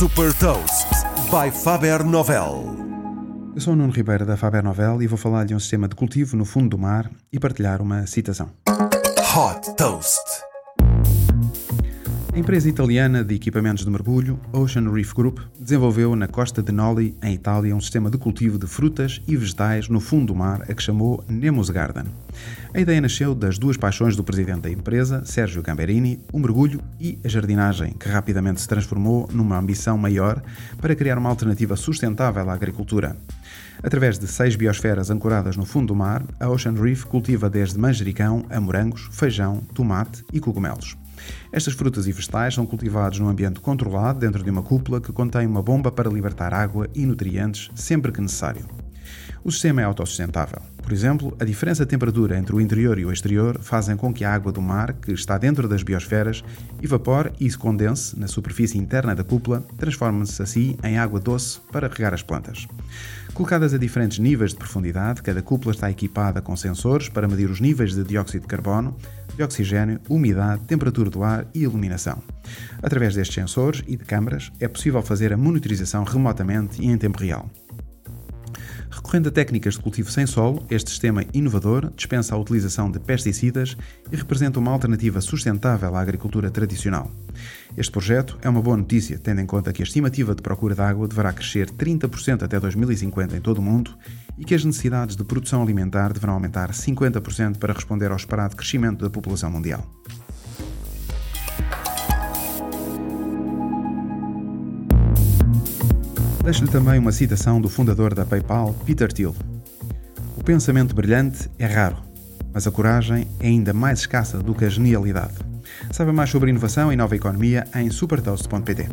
Super Toast by Faber Novel. Eu sou o Nuno Ribeiro da Faber Novel e vou falar de um sistema de cultivo no fundo do mar e partilhar uma citação. Hot Toast. Empresa italiana de equipamentos de mergulho, Ocean Reef Group, desenvolveu na costa de Noli, em Itália, um sistema de cultivo de frutas e vegetais no fundo do mar a que chamou Nemo's Garden. A ideia nasceu das duas paixões do presidente da empresa, Sérgio Gamberini, o mergulho e a jardinagem, que rapidamente se transformou numa ambição maior para criar uma alternativa sustentável à agricultura. Através de seis biosferas ancoradas no fundo do mar, a Ocean Reef cultiva desde manjericão a morangos, feijão, tomate e cogumelos. Estas frutas e vegetais são cultivados num ambiente controlado dentro de uma cúpula que contém uma bomba para libertar água e nutrientes sempre que necessário. O sistema é autossustentável. Por exemplo, a diferença de temperatura entre o interior e o exterior fazem com que a água do mar, que está dentro das biosferas, evapore e se condense na superfície interna da cúpula, transformando-se assim em água doce para regar as plantas. Colocadas a diferentes níveis de profundidade, cada cúpula está equipada com sensores para medir os níveis de dióxido de carbono, de oxigênio, umidade, temperatura do ar e iluminação. Através destes sensores e de câmaras, é possível fazer a monitorização remotamente e em tempo real. Recorrendo a técnicas de cultivo sem solo, este sistema inovador dispensa a utilização de pesticidas e representa uma alternativa sustentável à agricultura tradicional. Este projeto é uma boa notícia, tendo em conta que a estimativa de procura de água deverá crescer 30% até 2050 em todo o mundo e que as necessidades de produção alimentar deverão aumentar 50% para responder ao esperado crescimento da população mundial. Deixo-lhe também uma citação do fundador da PayPal, Peter Thiel. O pensamento brilhante é raro, mas a coragem é ainda mais escassa do que a genialidade. Saiba mais sobre inovação e nova economia em supertoast.pt.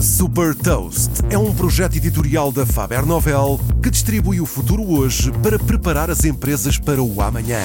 Super Toast é um projeto editorial da Faber Novel que distribui o futuro hoje para preparar as empresas para o amanhã.